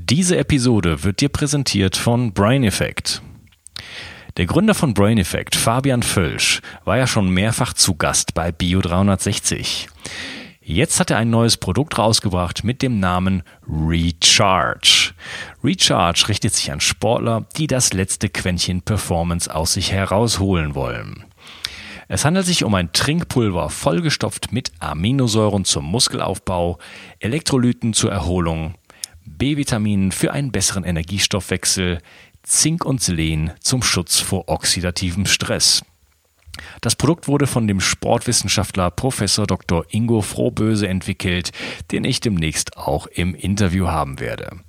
Diese Episode wird dir präsentiert von Brain Effect. Der Gründer von Brain Effect, Fabian Völsch, war ja schon mehrfach zu Gast bei Bio 360. Jetzt hat er ein neues Produkt rausgebracht mit dem Namen Recharge. Recharge richtet sich an Sportler, die das letzte Quäntchen Performance aus sich herausholen wollen. Es handelt sich um ein Trinkpulver vollgestopft mit Aminosäuren zum Muskelaufbau, Elektrolyten zur Erholung, B-Vitaminen für einen besseren Energiestoffwechsel, Zink und Selen zum Schutz vor oxidativem Stress. Das Produkt wurde von dem Sportwissenschaftler Professor Dr. Ingo Frohböse entwickelt, den ich demnächst auch im Interview haben werde.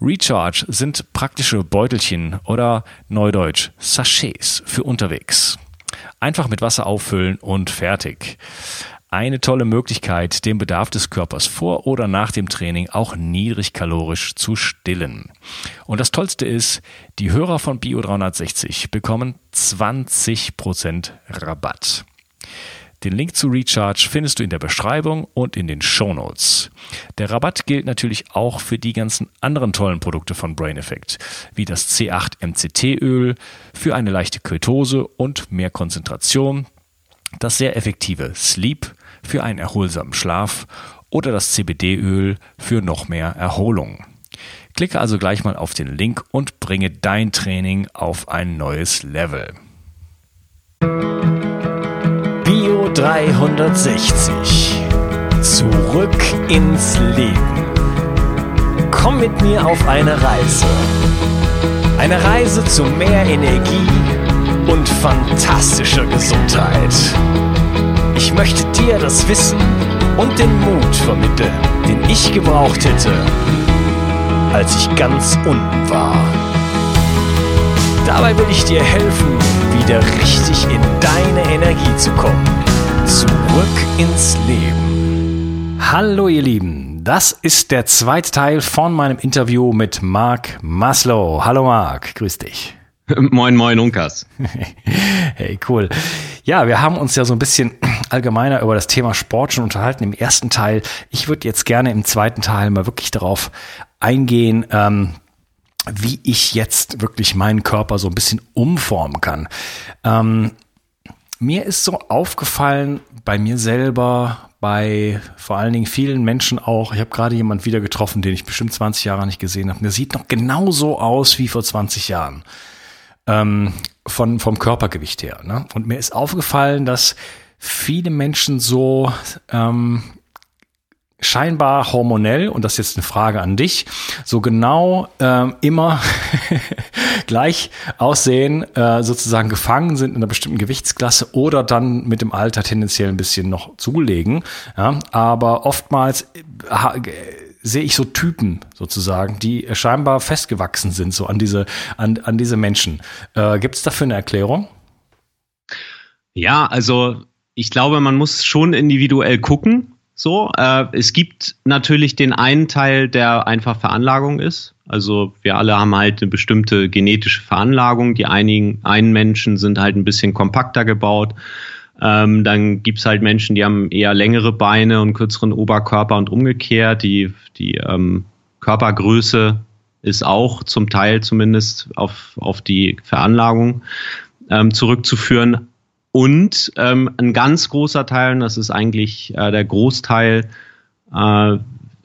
Recharge sind praktische Beutelchen oder Neudeutsch Sachets für unterwegs. Einfach mit Wasser auffüllen und fertig. Eine tolle Möglichkeit, den Bedarf des Körpers vor oder nach dem Training auch niedrigkalorisch zu stillen. Und das Tollste ist, die Hörer von Bio 360 bekommen 20% Rabatt. Den Link zu Recharge findest du in der Beschreibung und in den Show Notes. Der Rabatt gilt natürlich auch für die ganzen anderen tollen Produkte von Brain Effect, wie das C8 MCT Öl für eine leichte Ketose und mehr Konzentration, das sehr effektive Sleep für einen erholsamen Schlaf oder das CBD-Öl für noch mehr Erholung. Klicke also gleich mal auf den Link und bringe dein Training auf ein neues Level. Bio 360. Zurück ins Leben. Komm mit mir auf eine Reise. Eine Reise zu mehr Energie und fantastischer Gesundheit. Ich möchte dir das Wissen und den Mut vermitteln, den ich gebraucht hätte, als ich ganz unten war. Dabei will ich dir helfen, wieder richtig in deine Energie zu kommen. Zurück ins Leben. Hallo ihr Lieben, das ist der zweite Teil von meinem Interview mit Marc Maslow. Hallo Marc, grüß dich. Moin, moin, Unkas. Hey, cool. Ja, wir haben uns ja so ein bisschen allgemeiner über das Thema Sport schon unterhalten im ersten Teil. Ich würde jetzt gerne im zweiten Teil mal wirklich darauf eingehen, ähm, wie ich jetzt wirklich meinen Körper so ein bisschen umformen kann. Ähm, mir ist so aufgefallen bei mir selber, bei vor allen Dingen vielen Menschen auch. Ich habe gerade jemand wieder getroffen, den ich bestimmt 20 Jahre nicht gesehen habe. Der sieht noch genauso aus wie vor 20 Jahren ähm, von, vom Körpergewicht her. Ne? Und mir ist aufgefallen, dass viele Menschen so ähm, scheinbar hormonell, und das ist jetzt eine Frage an dich, so genau ähm, immer gleich aussehen, äh, sozusagen gefangen sind in einer bestimmten Gewichtsklasse oder dann mit dem Alter tendenziell ein bisschen noch zulegen. Ja? Aber oftmals äh, sehe ich so Typen sozusagen, die scheinbar festgewachsen sind, so an diese, an, an diese Menschen. Äh, Gibt es dafür eine Erklärung? Ja, also ich glaube, man muss schon individuell gucken. So, äh, es gibt natürlich den einen Teil, der einfach Veranlagung ist. Also wir alle haben halt eine bestimmte genetische Veranlagung. Die einigen einen Menschen sind halt ein bisschen kompakter gebaut. Ähm, dann gibt's halt Menschen, die haben eher längere Beine und kürzeren Oberkörper und umgekehrt. Die, die ähm, Körpergröße ist auch zum Teil zumindest auf, auf die Veranlagung ähm, zurückzuführen. Und ähm, ein ganz großer Teil, und das ist eigentlich äh, der Großteil, äh,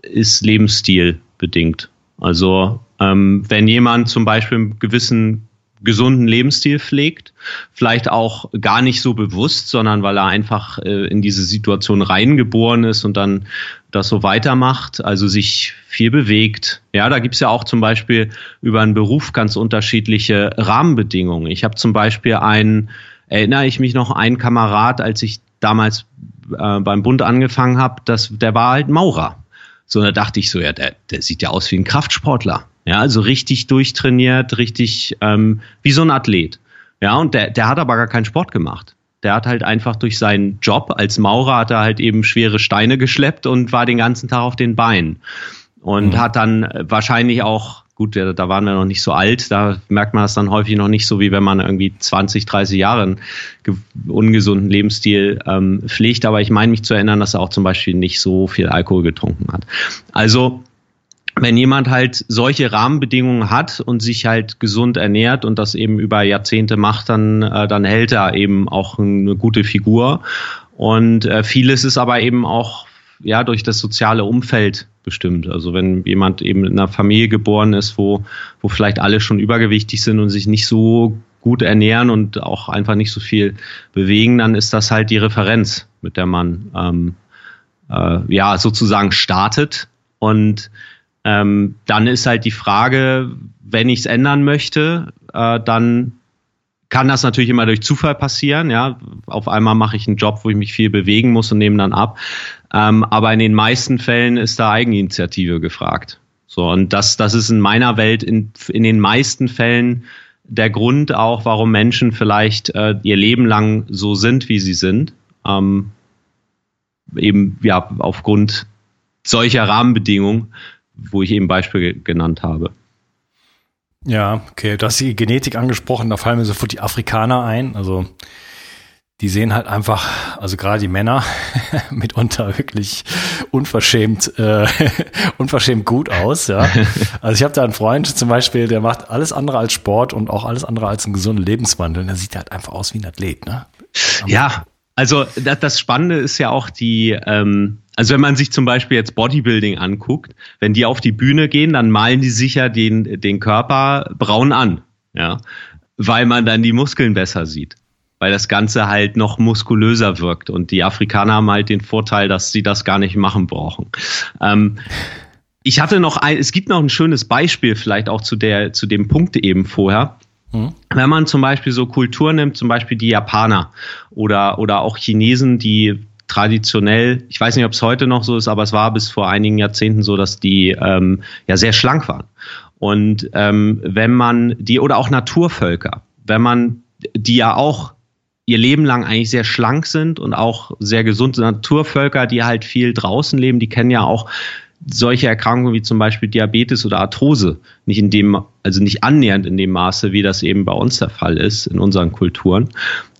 ist Lebensstil bedingt. Also ähm, wenn jemand zum Beispiel einen gewissen gesunden Lebensstil pflegt, vielleicht auch gar nicht so bewusst, sondern weil er einfach äh, in diese Situation reingeboren ist und dann das so weitermacht, also sich viel bewegt. Ja, da gibt's ja auch zum Beispiel über einen Beruf ganz unterschiedliche Rahmenbedingungen. Ich habe zum Beispiel einen, erinnere ich mich noch, einen Kamerad, als ich damals äh, beim Bund angefangen habe, der war halt Maurer. So, da dachte ich so, ja, der, der sieht ja aus wie ein Kraftsportler. Ja, also richtig durchtrainiert, richtig ähm, wie so ein Athlet. Ja, und der, der hat aber gar keinen Sport gemacht. Der hat halt einfach durch seinen Job als Maurer hat er halt eben schwere Steine geschleppt und war den ganzen Tag auf den Beinen. Und mhm. hat dann wahrscheinlich auch, gut, da waren wir noch nicht so alt, da merkt man das dann häufig noch nicht so, wie wenn man irgendwie 20, 30 Jahre einen ungesunden Lebensstil ähm, pflegt. Aber ich meine mich zu erinnern, dass er auch zum Beispiel nicht so viel Alkohol getrunken hat. Also wenn jemand halt solche Rahmenbedingungen hat und sich halt gesund ernährt und das eben über Jahrzehnte macht, dann, äh, dann hält er eben auch eine gute Figur. Und äh, vieles ist aber eben auch ja durch das soziale Umfeld bestimmt. Also wenn jemand eben in einer Familie geboren ist, wo, wo vielleicht alle schon übergewichtig sind und sich nicht so gut ernähren und auch einfach nicht so viel bewegen, dann ist das halt die Referenz, mit der man ähm, äh, ja sozusagen startet. Und ähm, dann ist halt die Frage, wenn ich es ändern möchte, äh, dann kann das natürlich immer durch Zufall passieren. Ja, auf einmal mache ich einen Job, wo ich mich viel bewegen muss und nehme dann ab. Ähm, aber in den meisten Fällen ist da Eigeninitiative gefragt. So und das, das ist in meiner Welt in, in den meisten Fällen der Grund auch, warum Menschen vielleicht äh, ihr Leben lang so sind, wie sie sind. Ähm, eben ja aufgrund solcher Rahmenbedingungen wo ich eben Beispiele genannt habe. Ja, okay. Du hast die Genetik angesprochen, da fallen mir sofort die Afrikaner ein. Also die sehen halt einfach, also gerade die Männer, mitunter wirklich unverschämt, äh, unverschämt gut aus. Ja. Also ich habe da einen Freund zum Beispiel, der macht alles andere als Sport und auch alles andere als einen gesunden Lebenswandel. Und der sieht halt einfach aus wie ein Athlet. Ne? ja, also das Spannende ist ja auch die, ähm, also wenn man sich zum Beispiel jetzt Bodybuilding anguckt, wenn die auf die Bühne gehen, dann malen die sich ja den, den Körper braun an, ja, weil man dann die Muskeln besser sieht, weil das Ganze halt noch muskulöser wirkt und die Afrikaner haben halt den Vorteil, dass sie das gar nicht machen brauchen. Ähm, ich hatte noch ein, es gibt noch ein schönes Beispiel vielleicht auch zu der, zu dem Punkt eben vorher. Mhm. Wenn man zum Beispiel so Kultur nimmt, zum Beispiel die Japaner oder, oder auch Chinesen, die traditionell, ich weiß nicht, ob es heute noch so ist, aber es war bis vor einigen Jahrzehnten so, dass die ähm, ja sehr schlank waren. Und ähm, wenn man die oder auch Naturvölker, wenn man die ja auch ihr Leben lang eigentlich sehr schlank sind und auch sehr gesunde Naturvölker, die halt viel draußen leben, die kennen ja auch solche Erkrankungen wie zum Beispiel Diabetes oder Arthrose nicht in dem, also nicht annähernd in dem Maße, wie das eben bei uns der Fall ist in unseren Kulturen.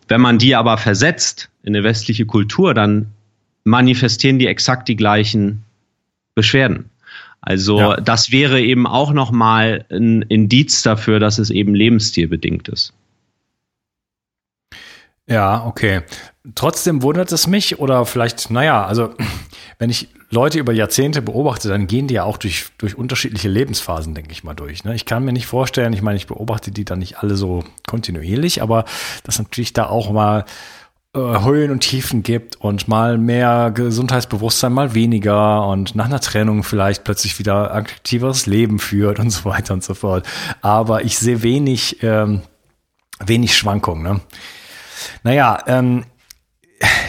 Wenn man die aber versetzt in eine westliche Kultur, dann manifestieren die exakt die gleichen Beschwerden. Also ja. das wäre eben auch nochmal ein Indiz dafür, dass es eben lebensstilbedingt ist. Ja, okay. Trotzdem wundert es mich oder vielleicht, naja, also wenn ich Leute über Jahrzehnte beobachte, dann gehen die ja auch durch, durch unterschiedliche Lebensphasen, denke ich mal, durch. Ne? Ich kann mir nicht vorstellen, ich meine, ich beobachte die dann nicht alle so kontinuierlich, aber dass natürlich da auch mal äh, Höhen und Tiefen gibt und mal mehr Gesundheitsbewusstsein, mal weniger und nach einer Trennung vielleicht plötzlich wieder aktiveres Leben führt und so weiter und so fort. Aber ich sehe wenig, ähm, wenig Schwankungen. Ne? Naja, ähm,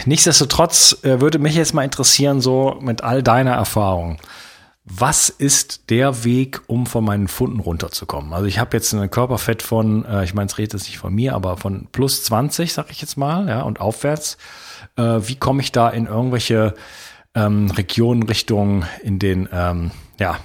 nichtsdestotrotz äh, würde mich jetzt mal interessieren, so mit all deiner Erfahrung. Was ist der Weg, um von meinen Funden runterzukommen? Also ich habe jetzt ein Körperfett von, äh, ich meine, es redet jetzt nicht von mir, aber von plus 20, sag ich jetzt mal, ja, und aufwärts. Äh, wie komme ich da in irgendwelche ähm, Regionen Richtung in den, ähm, ja,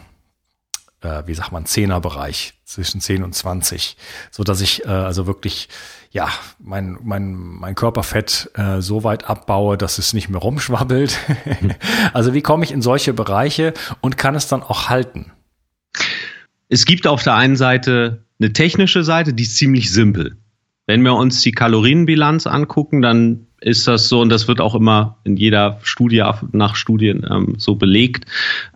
äh, wie sagt man, Zehnerbereich zwischen 10 und 20, so dass ich äh, also wirklich ja, mein, mein, mein Körperfett äh, so weit abbaue, dass es nicht mehr rumschwabbelt. also wie komme ich in solche Bereiche und kann es dann auch halten? Es gibt auf der einen Seite eine technische Seite, die ist ziemlich simpel. Wenn wir uns die Kalorienbilanz angucken, dann ist das so, und das wird auch immer in jeder Studie nach Studien ähm, so belegt,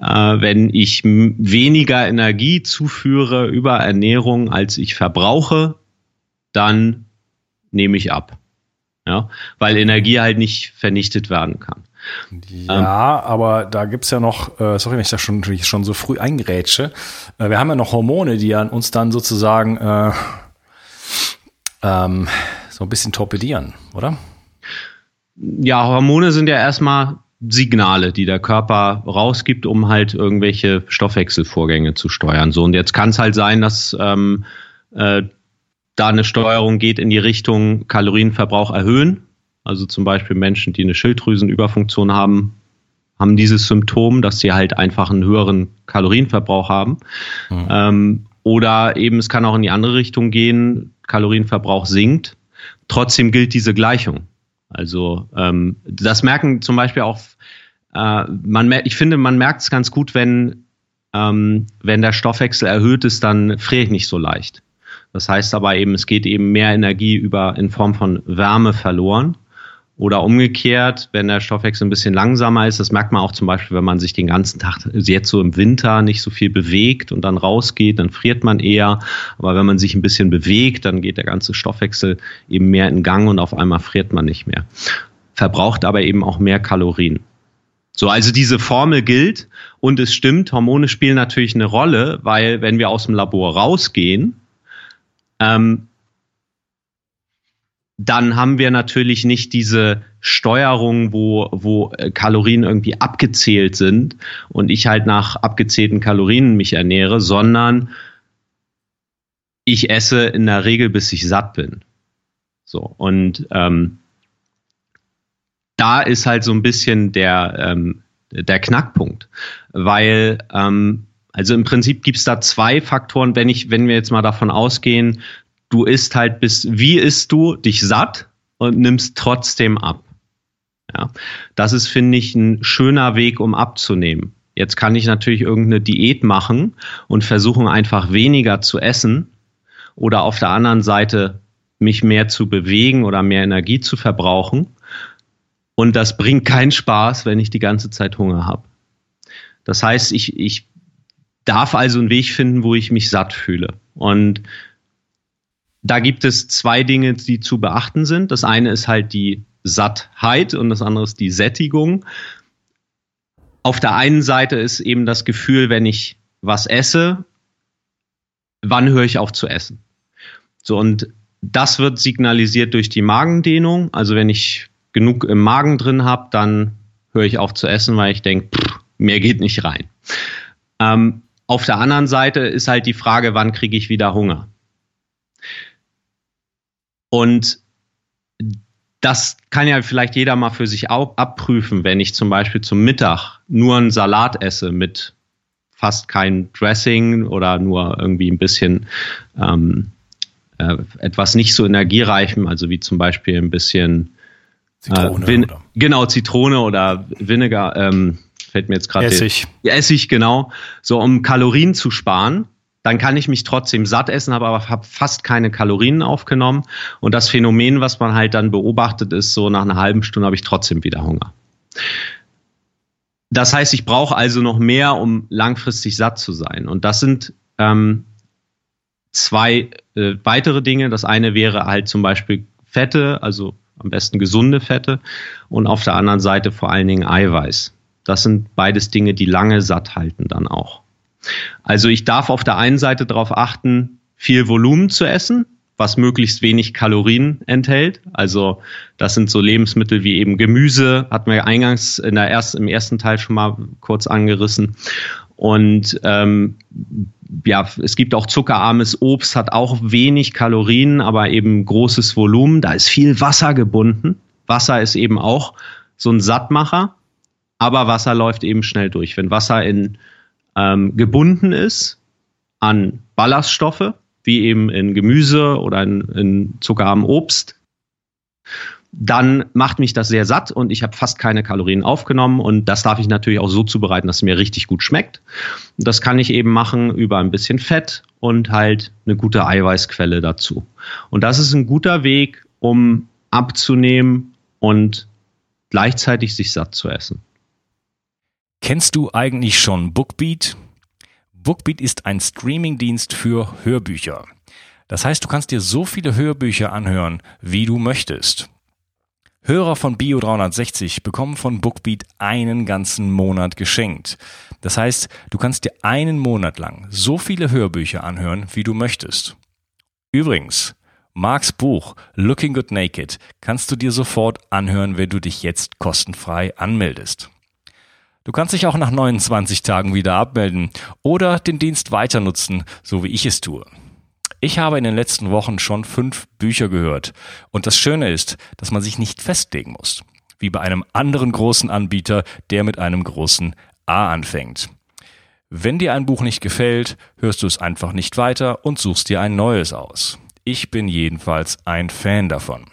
äh, wenn ich weniger Energie zuführe über Ernährung, als ich verbrauche, dann nehme ich ab. Ja, weil Energie halt nicht vernichtet werden kann. Ja, ähm, aber da gibt's ja noch, äh, sorry, wenn ich da schon, schon so früh eingerätsche, äh, wir haben ja noch Hormone, die an uns dann sozusagen äh, ähm, so ein bisschen torpedieren, oder? Ja, Hormone sind ja erstmal Signale, die der Körper rausgibt, um halt irgendwelche Stoffwechselvorgänge zu steuern. So, und jetzt kann es halt sein, dass ähm, äh, da eine Steuerung geht in die Richtung Kalorienverbrauch erhöhen. Also zum Beispiel Menschen, die eine Schilddrüsenüberfunktion haben, haben dieses Symptom, dass sie halt einfach einen höheren Kalorienverbrauch haben. Mhm. Ähm, oder eben es kann auch in die andere Richtung gehen, Kalorienverbrauch sinkt. Trotzdem gilt diese Gleichung. Also ähm, das merken zum Beispiel auch, äh, man, ich finde, man merkt es ganz gut, wenn ähm, wenn der Stoffwechsel erhöht ist, dann friere ich nicht so leicht. Das heißt aber eben, es geht eben mehr Energie über in Form von Wärme verloren. Oder umgekehrt, wenn der Stoffwechsel ein bisschen langsamer ist, das merkt man auch zum Beispiel, wenn man sich den ganzen Tag jetzt so im Winter nicht so viel bewegt und dann rausgeht, dann friert man eher. Aber wenn man sich ein bisschen bewegt, dann geht der ganze Stoffwechsel eben mehr in Gang und auf einmal friert man nicht mehr. Verbraucht aber eben auch mehr Kalorien. So, also diese Formel gilt und es stimmt, Hormone spielen natürlich eine Rolle, weil wenn wir aus dem Labor rausgehen, ähm, dann haben wir natürlich nicht diese Steuerung, wo, wo äh, Kalorien irgendwie abgezählt sind und ich halt nach abgezählten Kalorien mich ernähre, sondern ich esse in der Regel, bis ich satt bin. So, und ähm, da ist halt so ein bisschen der, ähm, der Knackpunkt, weil ähm, also im Prinzip gibt es da zwei Faktoren, wenn ich, wenn wir jetzt mal davon ausgehen, du isst halt bis, wie isst du dich satt und nimmst trotzdem ab. Ja, das ist, finde ich, ein schöner Weg, um abzunehmen. Jetzt kann ich natürlich irgendeine Diät machen und versuchen einfach weniger zu essen oder auf der anderen Seite mich mehr zu bewegen oder mehr Energie zu verbrauchen. Und das bringt keinen Spaß, wenn ich die ganze Zeit Hunger habe. Das heißt, ich, ich darf also einen Weg finden, wo ich mich satt fühle. Und da gibt es zwei Dinge, die zu beachten sind. Das eine ist halt die Sattheit und das andere ist die Sättigung. Auf der einen Seite ist eben das Gefühl, wenn ich was esse, wann höre ich auf zu essen? So, und das wird signalisiert durch die Magendehnung. Also wenn ich genug im Magen drin habe, dann höre ich auf zu essen, weil ich denke, mehr geht nicht rein. Ähm, auf der anderen Seite ist halt die Frage, wann kriege ich wieder Hunger? Und das kann ja vielleicht jeder mal für sich abprüfen, wenn ich zum Beispiel zum Mittag nur einen Salat esse mit fast kein Dressing oder nur irgendwie ein bisschen ähm, äh, etwas nicht so energiereichem, also wie zum Beispiel ein bisschen Zitrone. Äh, genau, Zitrone oder Vinegar, ähm, fällt mir jetzt gerade. Essig. Essig, genau. So, um Kalorien zu sparen, dann kann ich mich trotzdem satt essen, habe aber hab fast keine Kalorien aufgenommen. Und das Phänomen, was man halt dann beobachtet, ist so nach einer halben Stunde habe ich trotzdem wieder Hunger. Das heißt, ich brauche also noch mehr, um langfristig satt zu sein. Und das sind ähm, zwei äh, weitere Dinge. Das eine wäre halt zum Beispiel Fette, also am besten gesunde Fette. Und auf der anderen Seite vor allen Dingen Eiweiß. Das sind beides Dinge, die lange satt halten dann auch. Also ich darf auf der einen Seite darauf achten, viel Volumen zu essen, was möglichst wenig Kalorien enthält. Also das sind so Lebensmittel wie eben Gemüse, hatten wir eingangs in der ersten, im ersten Teil schon mal kurz angerissen. Und ähm, ja, es gibt auch zuckerarmes Obst, hat auch wenig Kalorien, aber eben großes Volumen. Da ist viel Wasser gebunden. Wasser ist eben auch so ein Sattmacher, aber Wasser läuft eben schnell durch. Wenn Wasser in ähm, gebunden ist an Ballaststoffe, wie eben in Gemüse oder in, in zuckerarmem Obst, dann macht mich das sehr satt und ich habe fast keine Kalorien aufgenommen und das darf ich natürlich auch so zubereiten, dass es mir richtig gut schmeckt. Das kann ich eben machen über ein bisschen Fett und halt eine gute Eiweißquelle dazu. Und das ist ein guter Weg, um abzunehmen und gleichzeitig sich satt zu essen. Kennst du eigentlich schon Bookbeat? Bookbeat ist ein Streamingdienst für Hörbücher. Das heißt, du kannst dir so viele Hörbücher anhören, wie du möchtest. Hörer von Bio 360 bekommen von Bookbeat einen ganzen Monat geschenkt. Das heißt, du kannst dir einen Monat lang so viele Hörbücher anhören, wie du möchtest. Übrigens, Marks Buch Looking Good Naked kannst du dir sofort anhören, wenn du dich jetzt kostenfrei anmeldest. Du kannst dich auch nach 29 Tagen wieder abmelden oder den Dienst weiter nutzen, so wie ich es tue. Ich habe in den letzten Wochen schon fünf Bücher gehört. Und das Schöne ist, dass man sich nicht festlegen muss. Wie bei einem anderen großen Anbieter, der mit einem großen A anfängt. Wenn dir ein Buch nicht gefällt, hörst du es einfach nicht weiter und suchst dir ein neues aus. Ich bin jedenfalls ein Fan davon.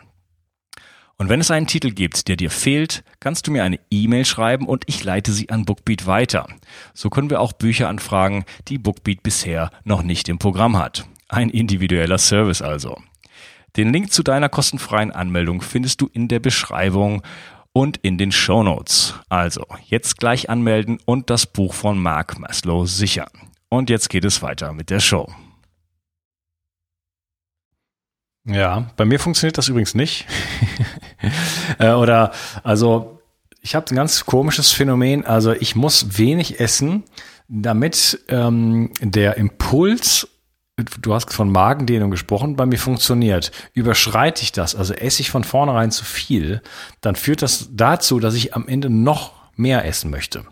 Und wenn es einen Titel gibt, der dir fehlt, kannst du mir eine E-Mail schreiben und ich leite sie an Bookbeat weiter. So können wir auch Bücher anfragen, die Bookbeat bisher noch nicht im Programm hat. Ein individueller Service also. Den Link zu deiner kostenfreien Anmeldung findest du in der Beschreibung und in den Show Notes. Also, jetzt gleich anmelden und das Buch von Mark Maslow sichern. Und jetzt geht es weiter mit der Show. Ja, bei mir funktioniert das übrigens nicht. Äh, oder, also, ich habe ein ganz komisches Phänomen. Also, ich muss wenig essen, damit ähm, der Impuls du hast von Magendehnung gesprochen, bei mir funktioniert. Überschreite ich das, also esse ich von vornherein zu viel, dann führt das dazu, dass ich am Ende noch mehr essen möchte.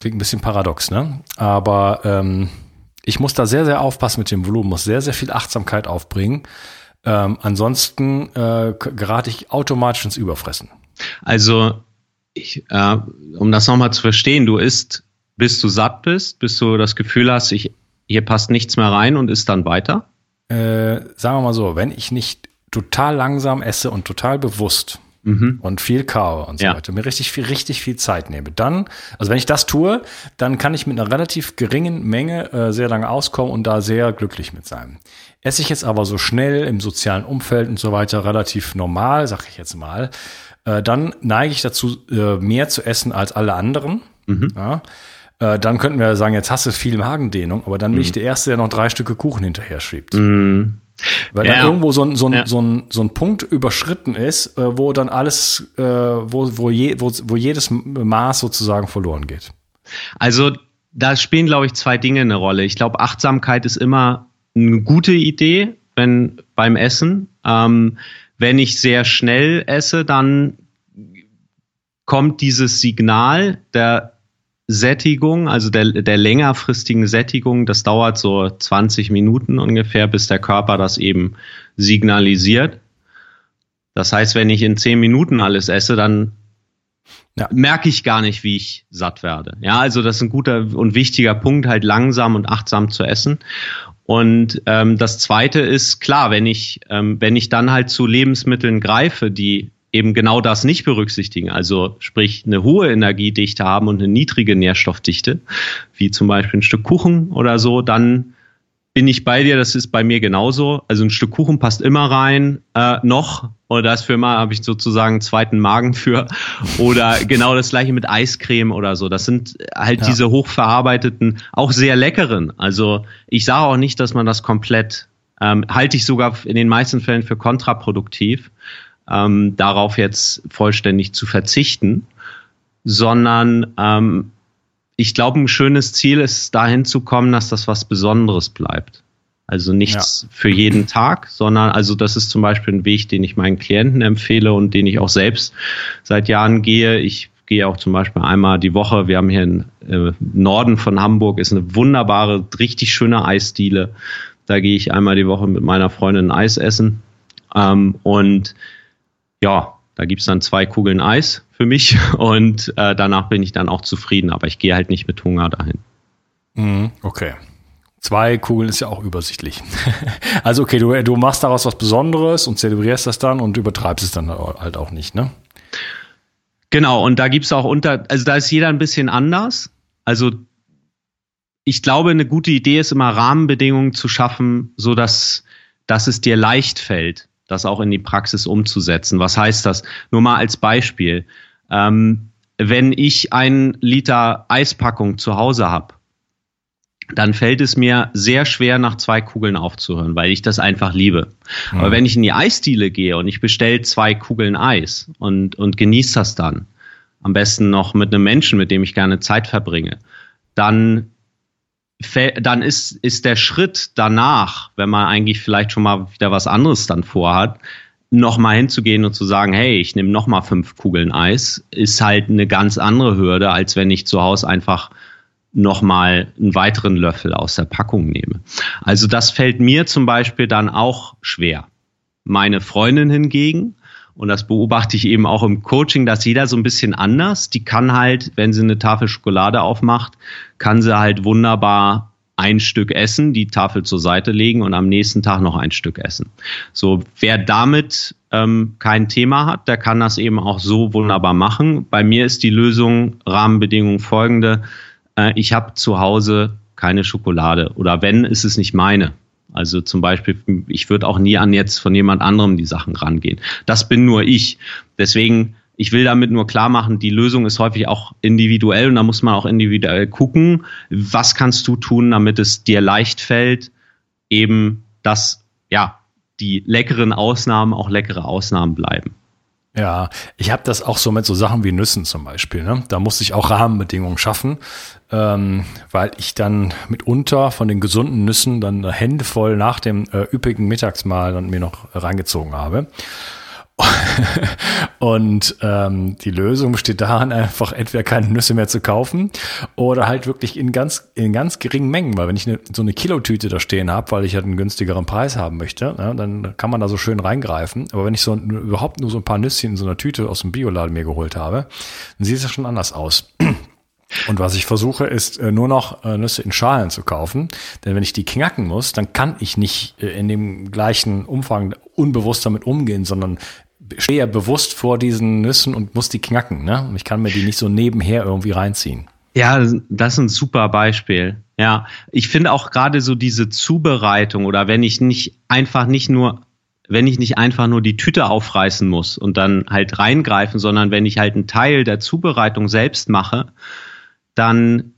Klingt ein bisschen paradox, ne? Aber ähm, ich muss da sehr, sehr aufpassen mit dem Volumen, muss sehr, sehr viel Achtsamkeit aufbringen. Ähm, ansonsten äh, gerate ich automatisch ins Überfressen. Also, ich, äh, um das nochmal zu verstehen, du isst, bis du satt bist, bis du das Gefühl hast, ich hier passt nichts mehr rein und ist dann weiter? Äh, sagen wir mal so, wenn ich nicht total langsam esse und total bewusst mhm. und viel kaue und so ja. weiter, mir richtig viel, richtig viel Zeit nehme, dann, also wenn ich das tue, dann kann ich mit einer relativ geringen Menge äh, sehr lange auskommen und da sehr glücklich mit sein. Esse ich jetzt aber so schnell im sozialen Umfeld und so weiter relativ normal, sag ich jetzt mal, äh, dann neige ich dazu, äh, mehr zu essen als alle anderen. Mhm. Ja äh, dann könnten wir sagen, jetzt hast du viel Magendehnung, aber dann bin ich mhm. der Erste, der noch drei Stücke Kuchen hinterher schiebt. Mhm. Weil ja. dann irgendwo so ein, so, ein, ja. so, ein, so ein Punkt überschritten ist, äh, wo dann alles, äh, wo, wo, je, wo, wo jedes Maß sozusagen verloren geht. Also da spielen, glaube ich, zwei Dinge eine Rolle. Ich glaube, Achtsamkeit ist immer eine gute Idee, wenn beim Essen. Ähm, wenn ich sehr schnell esse, dann kommt dieses Signal der Sättigung, also der, der längerfristigen Sättigung, das dauert so 20 Minuten ungefähr, bis der Körper das eben signalisiert. Das heißt, wenn ich in 10 Minuten alles esse, dann ja. merke ich gar nicht, wie ich satt werde. Ja, also das ist ein guter und wichtiger Punkt, halt langsam und achtsam zu essen. Und ähm, das Zweite ist klar, wenn ich ähm, wenn ich dann halt zu Lebensmitteln greife, die eben genau das nicht berücksichtigen, also sprich eine hohe Energiedichte haben und eine niedrige Nährstoffdichte, wie zum Beispiel ein Stück Kuchen oder so, dann bin ich bei dir, das ist bei mir genauso. Also ein Stück Kuchen passt immer rein, äh, noch. Oder das für immer habe ich sozusagen einen zweiten Magen für. Oder genau das gleiche mit Eiscreme oder so. Das sind halt ja. diese hochverarbeiteten, auch sehr leckeren. Also ich sage auch nicht, dass man das komplett, ähm, halte ich sogar in den meisten Fällen für kontraproduktiv ähm, darauf jetzt vollständig zu verzichten, sondern ähm, ich glaube, ein schönes Ziel ist, dahin zu kommen, dass das was Besonderes bleibt. Also nichts ja. für jeden Tag, sondern also das ist zum Beispiel ein Weg, den ich meinen Klienten empfehle und den ich auch selbst seit Jahren gehe. Ich gehe auch zum Beispiel einmal die Woche. Wir haben hier im äh, Norden von Hamburg ist eine wunderbare, richtig schöne Eisdiele. Da gehe ich einmal die Woche mit meiner Freundin Eis essen. Ähm, und ja, da gibt's dann zwei Kugeln Eis für mich und äh, danach bin ich dann auch zufrieden, aber ich gehe halt nicht mit Hunger dahin. Mhm, okay. Zwei Kugeln ist ja auch übersichtlich. also okay, du, du machst daraus was Besonderes und zelebrierst das dann und übertreibst es dann halt auch nicht, ne? Genau, und da gibt's auch unter, also da ist jeder ein bisschen anders. Also ich glaube, eine gute Idee ist immer Rahmenbedingungen zu schaffen, so dass, dass es dir leicht fällt das auch in die Praxis umzusetzen. Was heißt das? Nur mal als Beispiel. Ähm, wenn ich ein Liter Eispackung zu Hause habe, dann fällt es mir sehr schwer, nach zwei Kugeln aufzuhören, weil ich das einfach liebe. Mhm. Aber wenn ich in die Eisdiele gehe und ich bestelle zwei Kugeln Eis und, und genieße das dann, am besten noch mit einem Menschen, mit dem ich gerne Zeit verbringe, dann dann ist, ist der Schritt danach, wenn man eigentlich vielleicht schon mal wieder was anderes dann vorhat, noch mal hinzugehen und zu sagen, hey, ich nehme noch mal fünf Kugeln Eis, ist halt eine ganz andere Hürde, als wenn ich zu Hause einfach noch mal einen weiteren Löffel aus der Packung nehme. Also das fällt mir zum Beispiel dann auch schwer. Meine Freundin hingegen, und das beobachte ich eben auch im Coaching, dass jeder so ein bisschen anders, die kann halt, wenn sie eine Tafel Schokolade aufmacht, kann sie halt wunderbar ein Stück essen, die Tafel zur Seite legen und am nächsten Tag noch ein Stück essen. So, wer damit ähm, kein Thema hat, der kann das eben auch so wunderbar machen. Bei mir ist die Lösung Rahmenbedingung folgende. Äh, ich habe zu Hause keine Schokolade oder wenn, ist es nicht meine. Also zum Beispiel, ich würde auch nie an jetzt von jemand anderem die Sachen rangehen. Das bin nur ich. Deswegen, ich will damit nur klar machen, die Lösung ist häufig auch individuell und da muss man auch individuell gucken, was kannst du tun, damit es dir leicht fällt, eben das, ja, die leckeren Ausnahmen auch leckere Ausnahmen bleiben. Ja, ich habe das auch so mit so Sachen wie Nüssen zum Beispiel. Ne? Da musste ich auch Rahmenbedingungen schaffen, ähm, weil ich dann mitunter von den gesunden Nüssen dann Hände voll nach dem äh, üppigen Mittagsmahl dann mir noch reingezogen habe. und ähm, die Lösung besteht darin, einfach entweder keine Nüsse mehr zu kaufen oder halt wirklich in ganz, in ganz geringen Mengen. Weil wenn ich eine, so eine Kilotüte da stehen habe, weil ich halt einen günstigeren Preis haben möchte, ja, dann kann man da so schön reingreifen. Aber wenn ich so überhaupt nur so ein paar Nüsschen in so einer Tüte aus dem Bioladen mir geholt habe, dann sieht es ja schon anders aus. Und was ich versuche, ist äh, nur noch äh, Nüsse in Schalen zu kaufen. Denn wenn ich die knacken muss, dann kann ich nicht äh, in dem gleichen Umfang unbewusst damit umgehen, sondern stehe ja bewusst vor diesen Nüssen und muss die knacken, ne? Und ich kann mir die nicht so nebenher irgendwie reinziehen. Ja, das ist ein super Beispiel. Ja, ich finde auch gerade so diese Zubereitung oder wenn ich nicht einfach nicht nur wenn ich nicht einfach nur die Tüte aufreißen muss und dann halt reingreifen, sondern wenn ich halt einen Teil der Zubereitung selbst mache, dann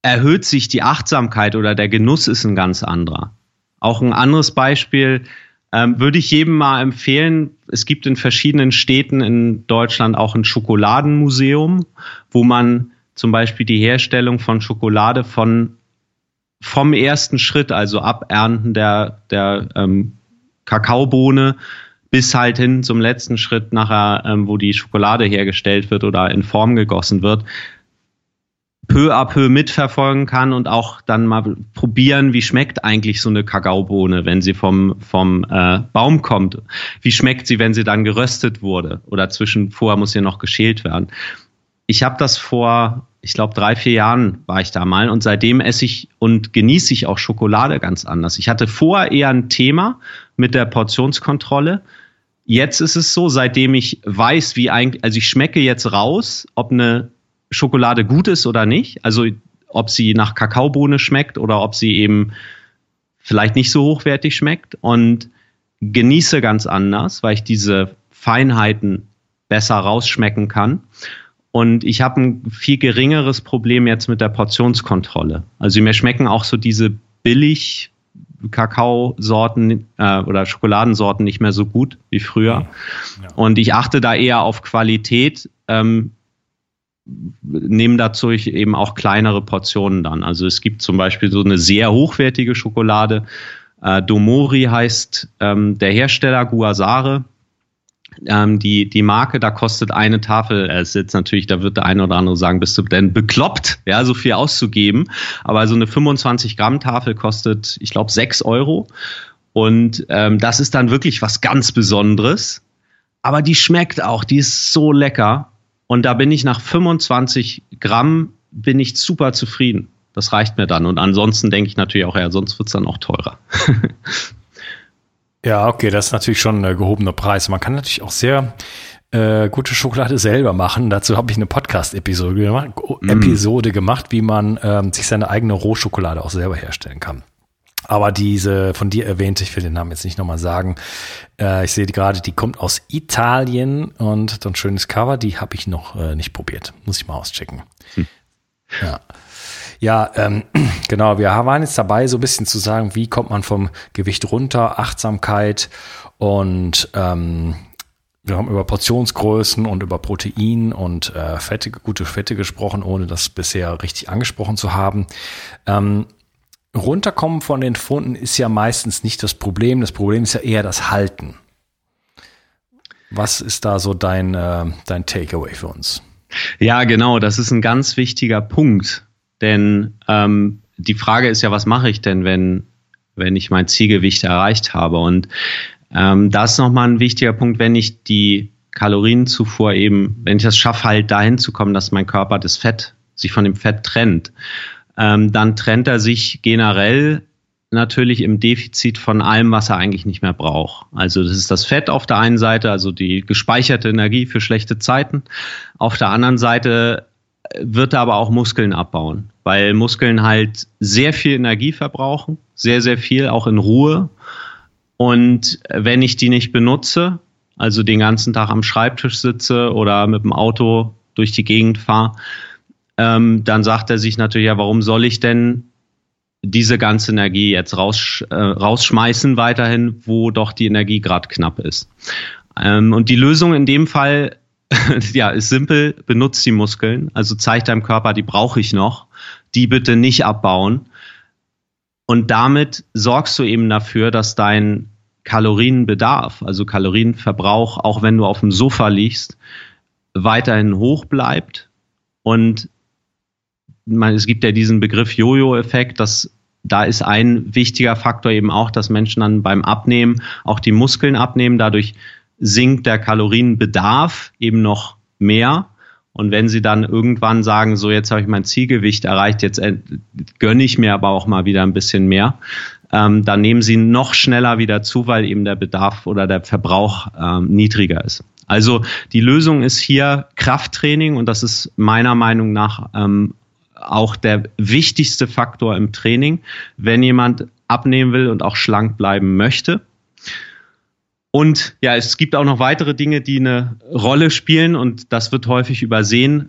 erhöht sich die Achtsamkeit oder der Genuss ist ein ganz anderer. Auch ein anderes Beispiel, ähm, würde ich jedem mal empfehlen. Es gibt in verschiedenen Städten in Deutschland auch ein Schokoladenmuseum, wo man zum Beispiel die Herstellung von Schokolade von vom ersten Schritt, also Abernten der, der ähm, Kakaobohne, bis halt hin zum letzten Schritt nachher, ähm, wo die Schokolade hergestellt wird oder in Form gegossen wird, peu à peu mitverfolgen kann und auch dann mal probieren, wie schmeckt eigentlich so eine Kakaobohne, wenn sie vom, vom äh, Baum kommt. Wie schmeckt sie, wenn sie dann geröstet wurde oder zwischen vorher muss sie noch geschält werden. Ich habe das vor, ich glaube, drei, vier Jahren war ich da mal und seitdem esse ich und genieße ich auch Schokolade ganz anders. Ich hatte vorher eher ein Thema mit der Portionskontrolle. Jetzt ist es so, seitdem ich weiß, wie eigentlich, also ich schmecke jetzt raus, ob eine Schokolade gut ist oder nicht. Also ob sie nach Kakaobohne schmeckt oder ob sie eben vielleicht nicht so hochwertig schmeckt und genieße ganz anders, weil ich diese Feinheiten besser rausschmecken kann. Und ich habe ein viel geringeres Problem jetzt mit der Portionskontrolle. Also mir schmecken auch so diese billig Kakaosorten äh, oder Schokoladensorten nicht mehr so gut wie früher. Ja. Und ich achte da eher auf Qualität. Ähm, nehmen dazu eben auch kleinere Portionen dann. Also es gibt zum Beispiel so eine sehr hochwertige Schokolade. Äh, Domori heißt ähm, der Hersteller Guasare. Ähm, die, die Marke, da kostet eine Tafel, es ist jetzt natürlich, da wird der eine oder andere sagen, bist du denn bekloppt, ja, so viel auszugeben. Aber so eine 25 Gramm Tafel kostet, ich glaube, 6 Euro. Und ähm, das ist dann wirklich was ganz Besonderes. Aber die schmeckt auch, die ist so lecker. Und da bin ich nach 25 Gramm bin ich super zufrieden. Das reicht mir dann. Und ansonsten denke ich natürlich auch, ja, sonst wird's dann auch teurer. ja, okay, das ist natürlich schon ein gehobener Preis. Man kann natürlich auch sehr äh, gute Schokolade selber machen. Dazu habe ich eine Podcast-Episode gemacht, mm. Episode gemacht, wie man ähm, sich seine eigene Rohschokolade auch selber herstellen kann. Aber diese von dir erwähnte, ich will den Namen jetzt nicht nochmal sagen, äh, ich sehe gerade, die kommt aus Italien und so ein schönes Cover, die habe ich noch äh, nicht probiert. Muss ich mal auschecken. Hm. Ja. Ja, ähm, genau, wir waren jetzt dabei, so ein bisschen zu sagen, wie kommt man vom Gewicht runter, Achtsamkeit und ähm, wir haben über Portionsgrößen und über Protein und äh, Fette, gute Fette gesprochen, ohne das bisher richtig angesprochen zu haben. Ähm, runterkommen von den Funden ist ja meistens nicht das Problem. Das Problem ist ja eher das Halten. Was ist da so dein, äh, dein Takeaway für uns? Ja, genau, das ist ein ganz wichtiger Punkt. Denn ähm, die Frage ist ja, was mache ich denn, wenn, wenn ich mein Zielgewicht erreicht habe? Und ähm, das ist nochmal ein wichtiger Punkt, wenn ich die Kalorienzufuhr eben, wenn ich das schaffe, halt dahin zu kommen, dass mein Körper das Fett sich von dem Fett trennt ähm, dann trennt er sich generell natürlich im Defizit von allem, was er eigentlich nicht mehr braucht. Also das ist das Fett auf der einen Seite, also die gespeicherte Energie für schlechte Zeiten. Auf der anderen Seite wird er aber auch Muskeln abbauen, weil Muskeln halt sehr viel Energie verbrauchen, sehr, sehr viel, auch in Ruhe. Und wenn ich die nicht benutze, also den ganzen Tag am Schreibtisch sitze oder mit dem Auto durch die Gegend fahre, ähm, dann sagt er sich natürlich, ja, warum soll ich denn diese ganze Energie jetzt raus, äh, rausschmeißen weiterhin, wo doch die Energie gerade knapp ist. Ähm, und die Lösung in dem Fall ja, ist simpel, benutzt die Muskeln, also zeig deinem Körper, die brauche ich noch, die bitte nicht abbauen. Und damit sorgst du eben dafür, dass dein Kalorienbedarf, also Kalorienverbrauch, auch wenn du auf dem Sofa liegst, weiterhin hoch bleibt. Und man, es gibt ja diesen Begriff Jojo-Effekt, dass da ist ein wichtiger Faktor eben auch, dass Menschen dann beim Abnehmen auch die Muskeln abnehmen. Dadurch sinkt der Kalorienbedarf eben noch mehr. Und wenn sie dann irgendwann sagen, so jetzt habe ich mein Zielgewicht erreicht, jetzt gönne ich mir aber auch mal wieder ein bisschen mehr, ähm, dann nehmen sie noch schneller wieder zu, weil eben der Bedarf oder der Verbrauch ähm, niedriger ist. Also die Lösung ist hier Krafttraining und das ist meiner Meinung nach ähm, auch der wichtigste Faktor im Training, wenn jemand abnehmen will und auch schlank bleiben möchte. Und ja, es gibt auch noch weitere Dinge, die eine Rolle spielen und das wird häufig übersehen.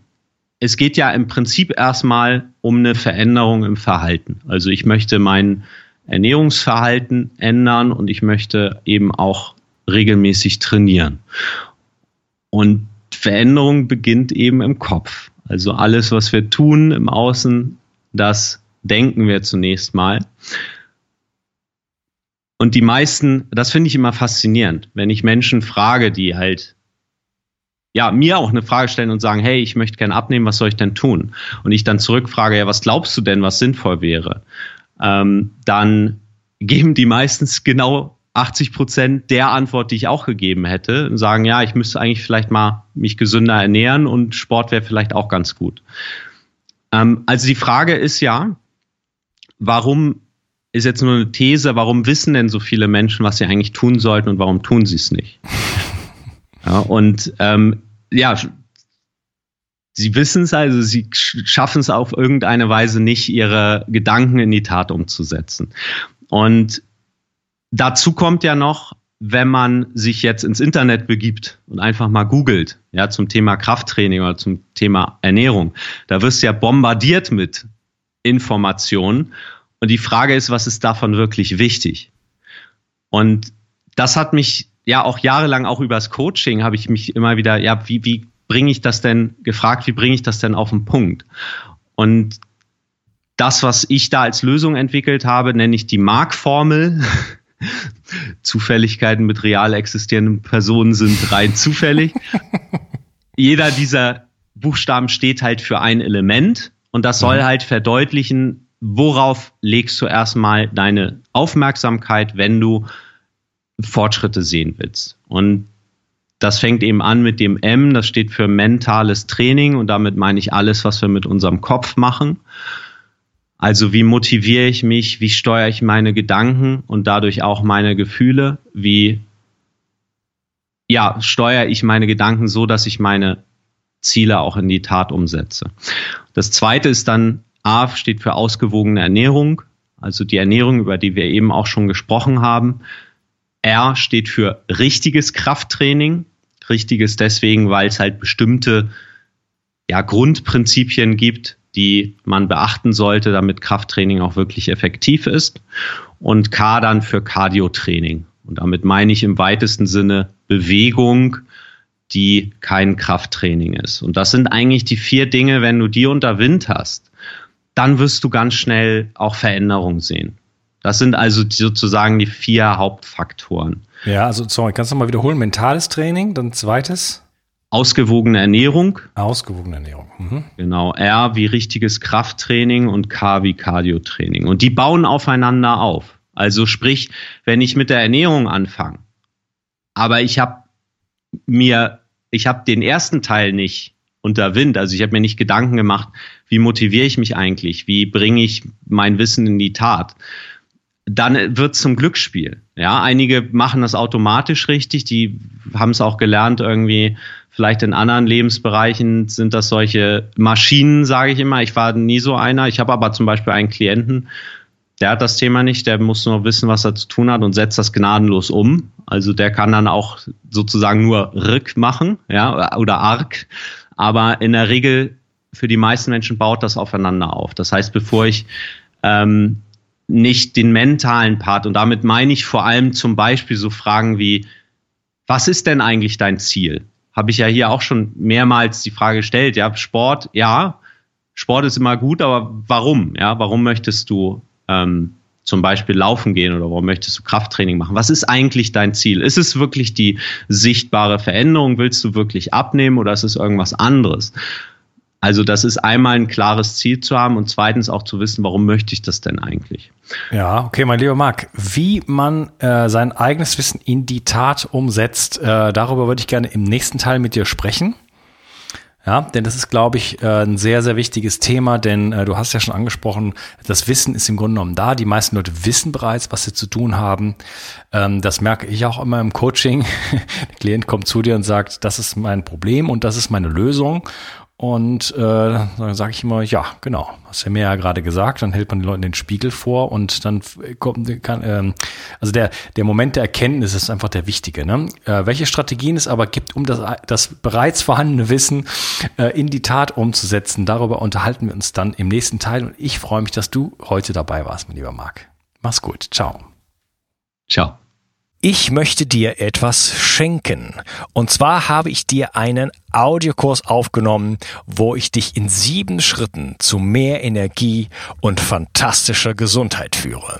Es geht ja im Prinzip erstmal um eine Veränderung im Verhalten. Also ich möchte mein Ernährungsverhalten ändern und ich möchte eben auch regelmäßig trainieren. Und Veränderung beginnt eben im Kopf. Also alles, was wir tun im Außen, das denken wir zunächst mal. Und die meisten, das finde ich immer faszinierend, wenn ich Menschen frage, die halt ja, mir auch eine Frage stellen und sagen, hey, ich möchte gerne abnehmen, was soll ich denn tun? Und ich dann zurückfrage, ja, was glaubst du denn, was sinnvoll wäre? Ähm, dann geben die meistens genau 80 Prozent der Antwort, die ich auch gegeben hätte, sagen, ja, ich müsste eigentlich vielleicht mal mich gesünder ernähren und Sport wäre vielleicht auch ganz gut. Ähm, also die Frage ist ja, warum ist jetzt nur eine These, warum wissen denn so viele Menschen, was sie eigentlich tun sollten und warum tun sie es nicht? Ja, und ähm, ja, sie wissen es also, sie schaffen es auf irgendeine Weise nicht, ihre Gedanken in die Tat umzusetzen. Und dazu kommt ja noch, wenn man sich jetzt ins Internet begibt und einfach mal googelt, ja, zum Thema Krafttraining oder zum Thema Ernährung, da wirst du ja bombardiert mit Informationen. Und die Frage ist, was ist davon wirklich wichtig? Und das hat mich ja auch jahrelang auch übers Coaching habe ich mich immer wieder, ja, wie, wie bringe ich das denn gefragt, wie bringe ich das denn auf den Punkt? Und das, was ich da als Lösung entwickelt habe, nenne ich die Markformel. Zufälligkeiten mit real existierenden Personen sind rein zufällig. Jeder dieser Buchstaben steht halt für ein Element und das soll mhm. halt verdeutlichen, worauf legst du erstmal deine Aufmerksamkeit, wenn du Fortschritte sehen willst. Und das fängt eben an mit dem M, das steht für mentales Training und damit meine ich alles, was wir mit unserem Kopf machen. Also wie motiviere ich mich, wie steuere ich meine Gedanken und dadurch auch meine Gefühle, wie ja, steuere ich meine Gedanken so, dass ich meine Ziele auch in die Tat umsetze. Das zweite ist dann A steht für ausgewogene Ernährung, also die Ernährung, über die wir eben auch schon gesprochen haben. R steht für richtiges Krafttraining. Richtiges deswegen, weil es halt bestimmte ja, Grundprinzipien gibt, die man beachten sollte, damit Krafttraining auch wirklich effektiv ist. Und K dann für Cardiotraining. Und damit meine ich im weitesten Sinne Bewegung, die kein Krafttraining ist. Und das sind eigentlich die vier Dinge, wenn du die unter Wind hast, dann wirst du ganz schnell auch Veränderungen sehen. Das sind also sozusagen die vier Hauptfaktoren. Ja, also sorry, kannst du mal wiederholen? Mentales Training, dann zweites? Ausgewogene Ernährung. Ausgewogene Ernährung. Mhm. Genau. R wie richtiges Krafttraining und K wie Cardiotraining. Und die bauen aufeinander auf. Also sprich, wenn ich mit der Ernährung anfange, aber ich habe mir, ich habe den ersten Teil nicht unter Wind. Also ich habe mir nicht Gedanken gemacht, wie motiviere ich mich eigentlich, wie bringe ich mein Wissen in die Tat. dann wird zum Glücksspiel. Ja, einige machen das automatisch richtig, die haben es auch gelernt irgendwie. Vielleicht in anderen Lebensbereichen sind das solche Maschinen, sage ich immer. Ich war nie so einer. Ich habe aber zum Beispiel einen Klienten, der hat das Thema nicht, der muss nur wissen, was er zu tun hat und setzt das gnadenlos um. Also der kann dann auch sozusagen nur Rick machen, ja, oder Arc. Aber in der Regel für die meisten Menschen baut das aufeinander auf. Das heißt, bevor ich ähm, nicht den mentalen Part. Und damit meine ich vor allem zum Beispiel so Fragen wie, was ist denn eigentlich dein Ziel? Habe ich ja hier auch schon mehrmals die Frage gestellt. Ja, Sport, ja, Sport ist immer gut, aber warum? Ja, warum möchtest du ähm, zum Beispiel laufen gehen oder warum möchtest du Krafttraining machen? Was ist eigentlich dein Ziel? Ist es wirklich die sichtbare Veränderung? Willst du wirklich abnehmen oder ist es irgendwas anderes? Also das ist einmal ein klares Ziel zu haben und zweitens auch zu wissen, warum möchte ich das denn eigentlich? Ja, okay, mein lieber Marc, wie man äh, sein eigenes Wissen in die Tat umsetzt, äh, darüber würde ich gerne im nächsten Teil mit dir sprechen. Ja, denn das ist, glaube ich, äh, ein sehr, sehr wichtiges Thema, denn äh, du hast ja schon angesprochen, das Wissen ist im Grunde genommen da. Die meisten Leute wissen bereits, was sie zu tun haben. Ähm, das merke ich auch immer im Coaching. Der Klient kommt zu dir und sagt, das ist mein Problem und das ist meine Lösung. Und äh, dann sage ich immer, ja, genau, hast ja mir ja gerade gesagt, dann hält man den Leuten den Spiegel vor und dann kommt, kann, ähm, also der, der Moment der Erkenntnis ist einfach der wichtige. Ne? Äh, welche Strategien es aber gibt, um das, das bereits vorhandene Wissen äh, in die Tat umzusetzen, darüber unterhalten wir uns dann im nächsten Teil und ich freue mich, dass du heute dabei warst, mein lieber Marc. Mach's gut, ciao. Ciao. Ich möchte dir etwas schenken. Und zwar habe ich dir einen Audiokurs aufgenommen, wo ich dich in sieben Schritten zu mehr Energie und fantastischer Gesundheit führe.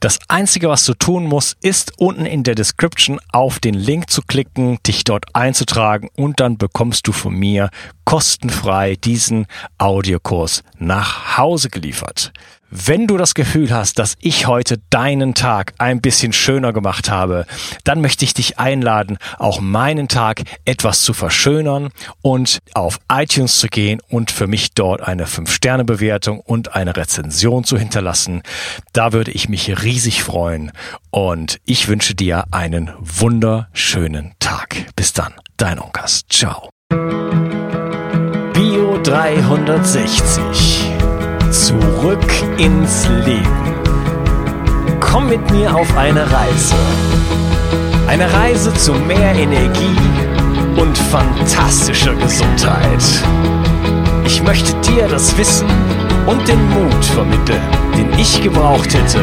Das Einzige, was du tun musst, ist unten in der Description auf den Link zu klicken, dich dort einzutragen und dann bekommst du von mir kostenfrei diesen Audiokurs nach Hause geliefert. Wenn du das Gefühl hast, dass ich heute deinen Tag ein bisschen schöner gemacht habe, dann möchte ich dich einladen, auch meinen Tag etwas zu verschönern und auf iTunes zu gehen und für mich dort eine 5-Sterne-Bewertung und eine Rezension zu hinterlassen. Da würde ich mich riesig freuen und ich wünsche dir einen wunderschönen Tag. Bis dann, dein Onkas. Ciao. Bio 360 Zurück ins Leben. Komm mit mir auf eine Reise. Eine Reise zu mehr Energie und fantastischer Gesundheit. Ich möchte dir das Wissen und den Mut vermitteln, den ich gebraucht hätte,